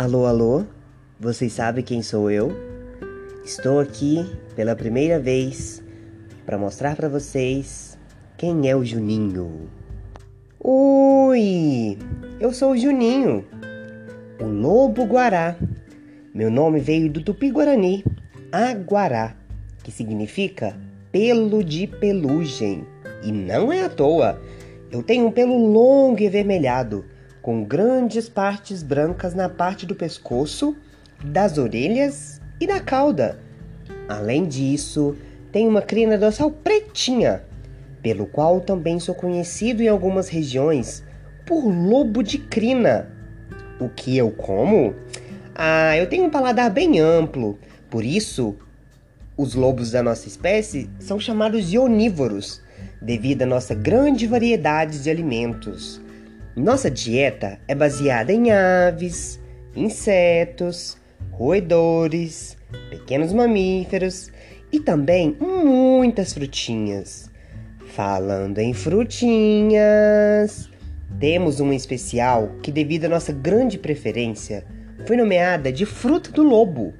Alô, alô? Vocês sabem quem sou eu? Estou aqui pela primeira vez para mostrar para vocês quem é o Juninho. Oi! Eu sou o Juninho, o lobo guará. Meu nome veio do tupi-guarani, aguará, que significa pelo de pelugem. E não é à toa. Eu tenho um pelo longo e avermelhado com grandes partes brancas na parte do pescoço, das orelhas e da cauda. Além disso, tem uma crina dorsal pretinha, pelo qual também sou conhecido em algumas regiões por lobo de crina. O que eu como? Ah, eu tenho um paladar bem amplo, por isso os lobos da nossa espécie são chamados de onívoros, devido à nossa grande variedade de alimentos. Nossa dieta é baseada em aves, insetos, roedores, pequenos mamíferos e também muitas frutinhas. Falando em frutinhas, temos uma especial que, devido à nossa grande preferência, foi nomeada de fruta do lobo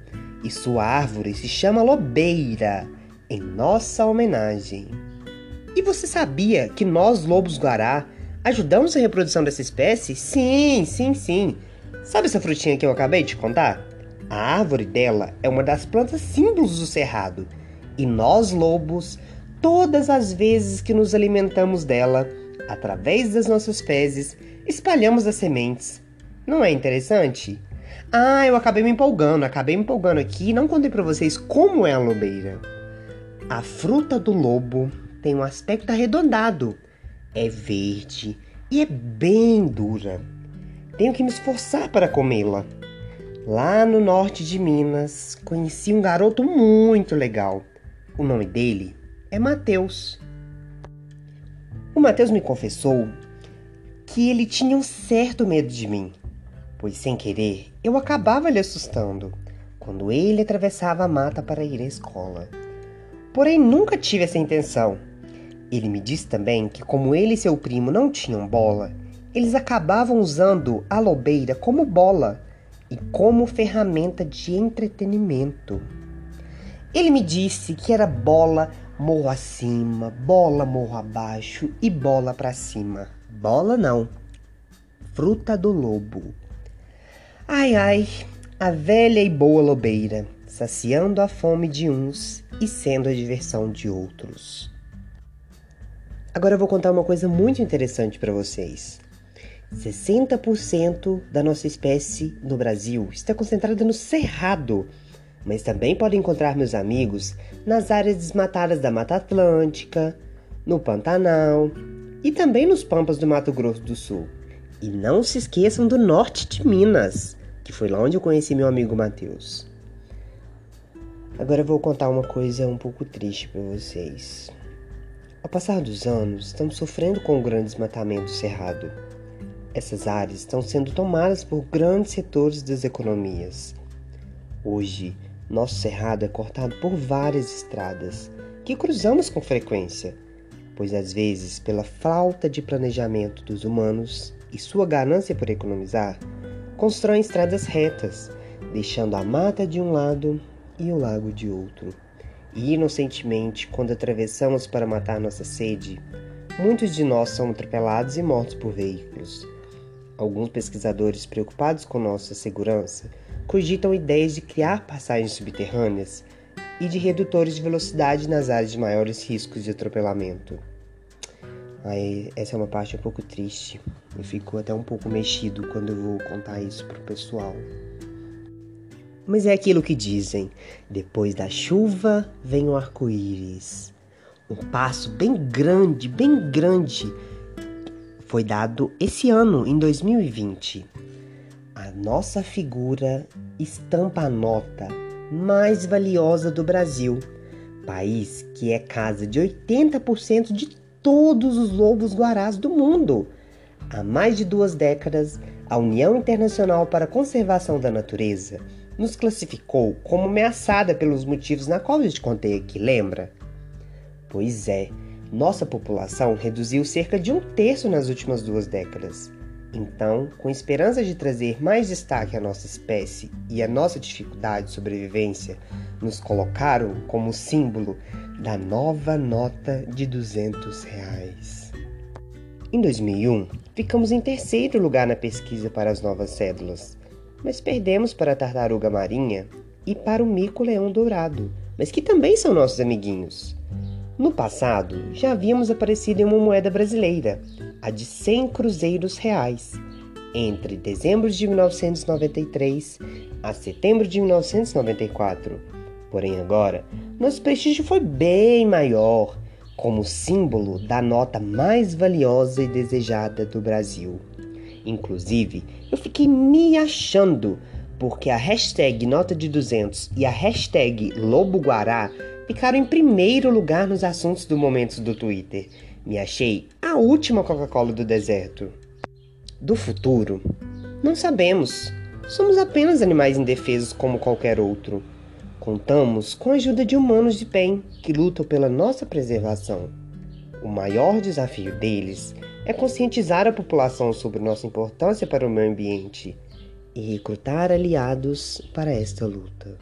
e sua árvore se chama lobeira, em nossa homenagem. E você sabia que nós, lobos guará, Ajudamos a reprodução dessa espécie? Sim, sim, sim. Sabe essa frutinha que eu acabei de contar? A árvore dela é uma das plantas símbolos do cerrado. E nós, lobos, todas as vezes que nos alimentamos dela, através das nossas fezes, espalhamos as sementes. Não é interessante? Ah, eu acabei me empolgando, acabei me empolgando aqui e não contei para vocês como é a lobeira. A fruta do lobo tem um aspecto arredondado é verde e é bem dura. Tenho que me esforçar para comê-la. Lá no norte de Minas, conheci um garoto muito legal. O nome dele é Mateus. O Mateus me confessou que ele tinha um certo medo de mim, pois sem querer eu acabava lhe assustando quando ele atravessava a mata para ir à escola. Porém, nunca tive essa intenção ele me disse também que, como ele e seu primo não tinham bola, eles acabavam usando a lobeira como bola e como ferramenta de entretenimento. Ele me disse que era bola morro acima, bola morro abaixo e bola para cima. Bola não, fruta do lobo. Ai ai, a velha e boa lobeira, saciando a fome de uns e sendo a diversão de outros. Agora eu vou contar uma coisa muito interessante para vocês. 60% da nossa espécie no Brasil está concentrada no Cerrado, mas também podem encontrar meus amigos nas áreas desmatadas da Mata Atlântica, no Pantanal e também nos Pampas do Mato Grosso do Sul. E não se esqueçam do norte de Minas, que foi lá onde eu conheci meu amigo Matheus. Agora eu vou contar uma coisa um pouco triste para vocês. Ao passar dos anos, estamos sofrendo com o grande desmatamento do cerrado. Essas áreas estão sendo tomadas por grandes setores das economias. Hoje, nosso cerrado é cortado por várias estradas que cruzamos com frequência, pois às vezes, pela falta de planejamento dos humanos e sua ganância por economizar, constroem estradas retas, deixando a mata de um lado e o lago de outro. E inocentemente, quando atravessamos para matar nossa sede, muitos de nós são atropelados e mortos por veículos. Alguns pesquisadores preocupados com nossa segurança cogitam ideias de criar passagens subterrâneas e de redutores de velocidade nas áreas de maiores riscos de atropelamento. Aí, essa é uma parte um pouco triste. Eu fico até um pouco mexido quando eu vou contar isso pro pessoal. Mas é aquilo que dizem: depois da chuva vem o arco-íris. Um passo bem grande, bem grande, foi dado esse ano, em 2020. A nossa figura estampa a nota mais valiosa do Brasil, país que é casa de 80% de todos os lobos guarás do mundo. Há mais de duas décadas, a União Internacional para a Conservação da Natureza nos classificou como ameaçada pelos motivos na qual eu te contei aqui, lembra? Pois é, nossa população reduziu cerca de um terço nas últimas duas décadas. Então, com esperança de trazer mais destaque à nossa espécie e à nossa dificuldade de sobrevivência, nos colocaram como símbolo da nova nota de 200 reais. Em 2001, ficamos em terceiro lugar na pesquisa para as novas cédulas, mas perdemos para a tartaruga marinha e para o mico-leão dourado, mas que também são nossos amiguinhos. No passado, já havíamos aparecido em uma moeda brasileira, a de 100 cruzeiros reais, entre dezembro de 1993 a setembro de 1994. Porém, agora, nosso prestígio foi bem maior, como símbolo da nota mais valiosa e desejada do Brasil. Inclusive, eu fiquei me achando, porque a hashtag nota de 200 e a hashtag Lobo Guará ficaram em primeiro lugar nos assuntos do momento do Twitter. Me achei a última Coca-Cola do deserto. Do futuro, não sabemos. Somos apenas animais indefesos como qualquer outro. Contamos com a ajuda de humanos de bem que lutam pela nossa preservação. O maior desafio deles é conscientizar a população sobre nossa importância para o meio ambiente e recrutar aliados para esta luta.